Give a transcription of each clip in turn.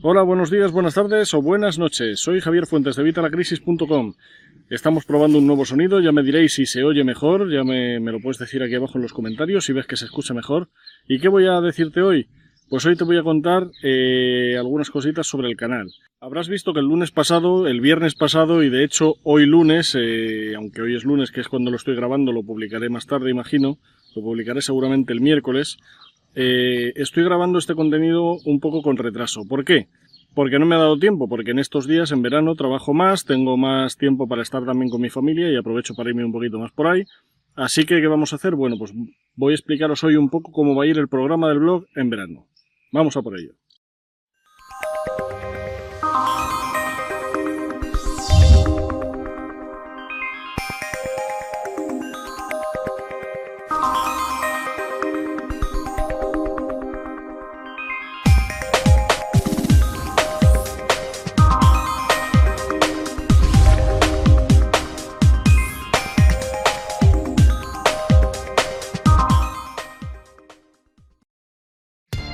Hola, buenos días, buenas tardes o buenas noches. Soy Javier Fuentes de Vitalacrisis.com. Estamos probando un nuevo sonido, ya me diréis si se oye mejor, ya me, lo puedes decir aquí abajo en los comentarios si ves que se escucha mejor. ¿Y qué voy a decirte hoy? Pues hoy te voy a contar eh, algunas cositas sobre el canal. Habrás visto que el lunes pasado, el viernes pasado y de hecho hoy lunes, eh, aunque hoy es lunes que es cuando lo estoy grabando, lo publicaré más tarde imagino, lo publicaré seguramente el miércoles, eh, estoy grabando este contenido un poco con retraso. ¿Por qué? Porque no me ha dado tiempo, porque en estos días en verano trabajo más, tengo más tiempo para estar también con mi familia y aprovecho para irme un poquito más por ahí. Así que, ¿qué vamos a hacer? Bueno, pues voy a explicaros hoy un poco cómo va a ir el programa del blog en verano. Vamos a por ello.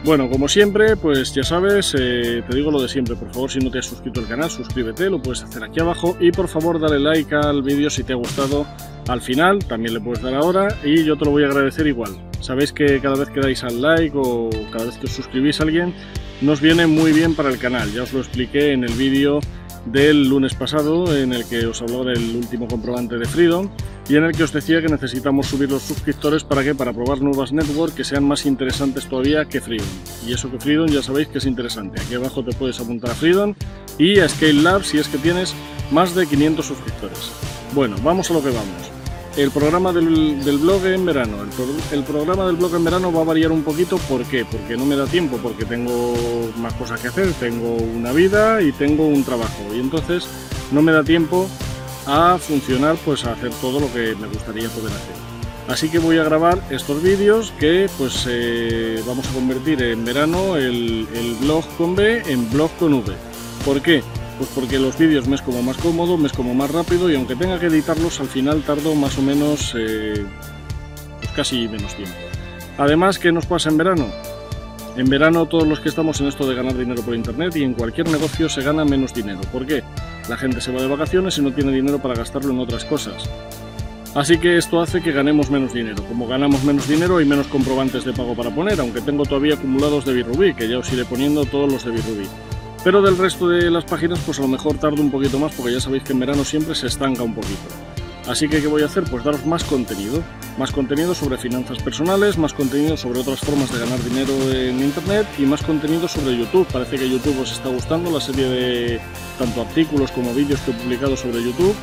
Bueno, como siempre, pues ya sabes, eh, te digo lo de siempre, por favor, si no te has suscrito al canal, suscríbete, lo puedes hacer aquí abajo y por favor dale like al vídeo si te ha gustado al final, también le puedes dar ahora y yo te lo voy a agradecer igual. Sabéis que cada vez que dais al like o cada vez que os suscribís a alguien, nos viene muy bien para el canal, ya os lo expliqué en el vídeo del lunes pasado en el que os hablaba del último comprobante de Freedom y en el que os decía que necesitamos subir los suscriptores para que para probar nuevas networks que sean más interesantes todavía que Freedom. Y eso que Freedom ya sabéis que es interesante. Aquí abajo te puedes apuntar a Freedom y a Scale Lab si es que tienes más de 500 suscriptores. Bueno, vamos a lo que vamos el programa del, blog en verano. El, programa del blog en verano va a variar un poquito. ¿Por qué? Porque no me da tiempo, porque tengo más cosas que hacer, tengo una vida y tengo un trabajo. Y entonces no me da tiempo a funcionar, pues a hacer todo lo que me gustaría poder hacer. Así que voy a grabar estos vídeos que pues eh, vamos a convertir en verano el, el blog con B en blog con V. ¿Por qué? Pues porque los vídeos me es como más cómodo, me es como más rápido y aunque tenga que editarlos al final tardo más o menos eh, pues casi menos tiempo. Además, ¿qué nos pasa en verano? En verano todos los que estamos en esto de ganar dinero por internet y en cualquier negocio se gana menos dinero. ¿Por qué? La gente se va de vacaciones y no tiene dinero para gastarlo en otras cosas. Así que esto hace que ganemos menos dinero. Como ganamos menos dinero hay menos comprobantes de pago para poner, aunque tengo todavía acumulados de Birubí, que ya os iré poniendo todos los de Birubí. Pero del resto de las páginas, pues a lo mejor tardo un poquito más, porque ya sabéis que en verano siempre se estanca un poquito. Así que, ¿qué voy a hacer? Pues daros más contenido. Más contenido sobre finanzas personales, más contenido sobre otras formas de ganar dinero en Internet y más contenido sobre YouTube. Parece que YouTube os está gustando la serie de tanto artículos como vídeos que he publicado sobre YouTube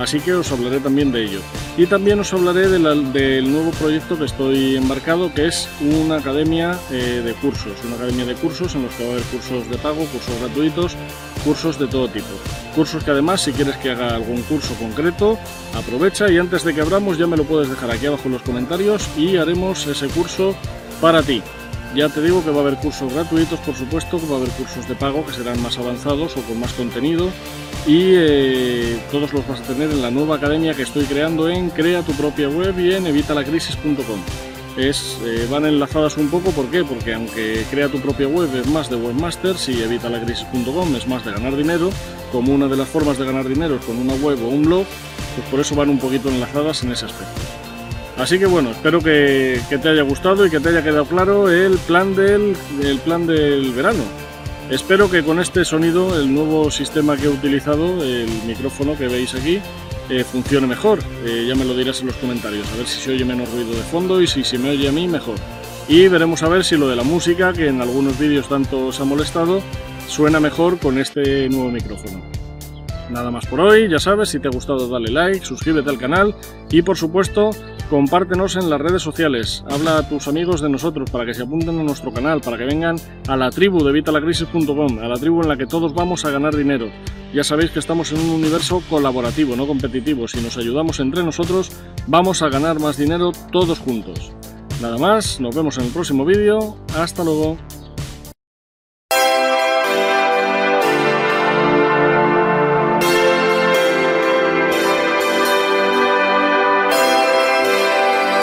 así que os hablaré también de ello. Y también os hablaré del nuevo proyecto que estoy embarcado, que es una academia eh, de cursos, una academia de cursos en los que va a haber cursos de pago, cursos gratuitos, cursos de todo tipo. Cursos que además, si quieres que haga algún curso concreto, aprovecha y antes de que abramos ya me lo puedes dejar aquí abajo en los comentarios y haremos ese curso para ti. Ya te digo que va a haber cursos gratuitos, por supuesto, que va a haber cursos de pago que serán más avanzados o con más contenido y eh, todos los vas a tener en la nueva academia que estoy creando en Crea tu propia web y en evitalacrisis.com. Es, eh, van enlazadas un poco, ¿por qué? Porque aunque crea tu propia web es más de webmasters y evitalacrisis.com es más de ganar dinero, como una de las formas de ganar dinero es con una web o un blog, pues por eso van un poquito enlazadas en ese aspecto. Así que bueno, espero que, te haya gustado y que te haya quedado claro el plan del, el plan del verano. Espero que con este sonido, el nuevo sistema que he utilizado, el micrófono que veis aquí, eh, funcione mejor. Eh, ya me lo dirás en los comentarios, a ver si se oye menos ruido de fondo y si se me oye a mí mejor. Y veremos a ver si lo de la música, que en algunos vídeos tanto os ha molestado, suena mejor con este nuevo micrófono. Nada más por hoy, ya sabes, si te ha gustado dale like, suscríbete al canal y por supuesto compártenos en las redes sociales, habla a tus amigos de nosotros para que se apunten a nuestro canal, para que vengan a la tribu de vitalacrisis.com, a la tribu en la que todos vamos a ganar dinero. Ya sabéis que estamos en un universo colaborativo, no competitivo. Si nos ayudamos entre nosotros, vamos a ganar más dinero todos juntos. Nada más, nos vemos en el próximo vídeo. Hasta luego.